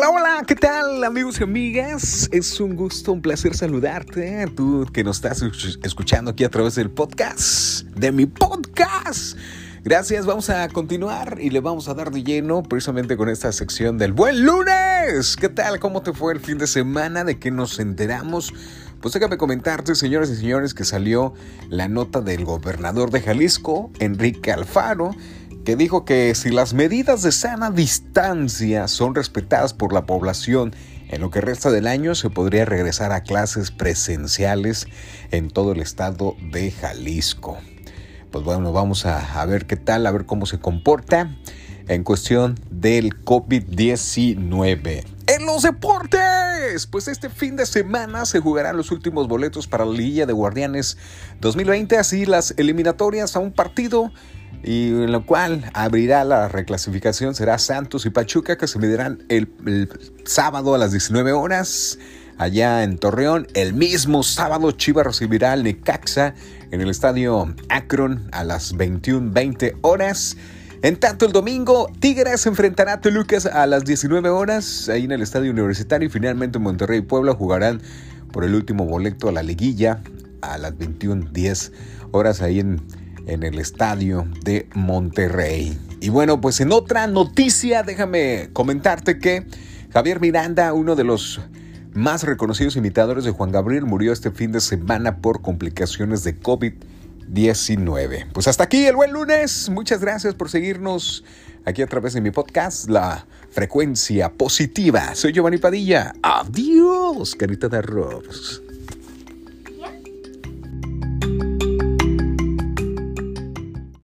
Hola, hola, ¿qué tal amigos y amigas? Es un gusto, un placer saludarte, tú que nos estás escuchando aquí a través del podcast, de mi podcast. Gracias, vamos a continuar y le vamos a dar de lleno precisamente con esta sección del buen lunes. ¿Qué tal? ¿Cómo te fue el fin de semana? ¿De qué nos enteramos? Pues déjame comentarte, señoras y señores, que salió la nota del gobernador de Jalisco, Enrique Alfaro, dijo que si las medidas de sana distancia son respetadas por la población en lo que resta del año, se podría regresar a clases presenciales en todo el estado de Jalisco. Pues bueno, vamos a, ver qué tal, a ver cómo se comporta en cuestión del COVID-19. En los deportes, pues este fin de semana se jugarán los últimos boletos para la Liga de Guardianes 2020, así las eliminatorias a un partido y en lo cual abrirá la reclasificación será Santos y Pachuca que se medirán el, sábado a las 19 horas allá en Torreón. El mismo sábado Chivas recibirá al Necaxa en el estadio Akron a las 21.20 horas. En tanto, el domingo, Tigres enfrentará a Tolucas a las 19 horas, ahí en el Estadio Universitario. Y finalmente, Monterrey y Puebla jugarán por el último boleto a la liguilla a las 21.10 horas, ahí en en el estadio de Monterrey. Y bueno, pues en otra noticia, déjame comentarte que Javier Miranda, uno de los más reconocidos imitadores de Juan Gabriel, murió este fin de semana por complicaciones de COVID-19. Pues hasta aquí el buen lunes. Muchas gracias por seguirnos aquí a través de mi podcast, La Frecuencia Positiva. Soy Giovanni Padilla. Adiós, carita de arroz.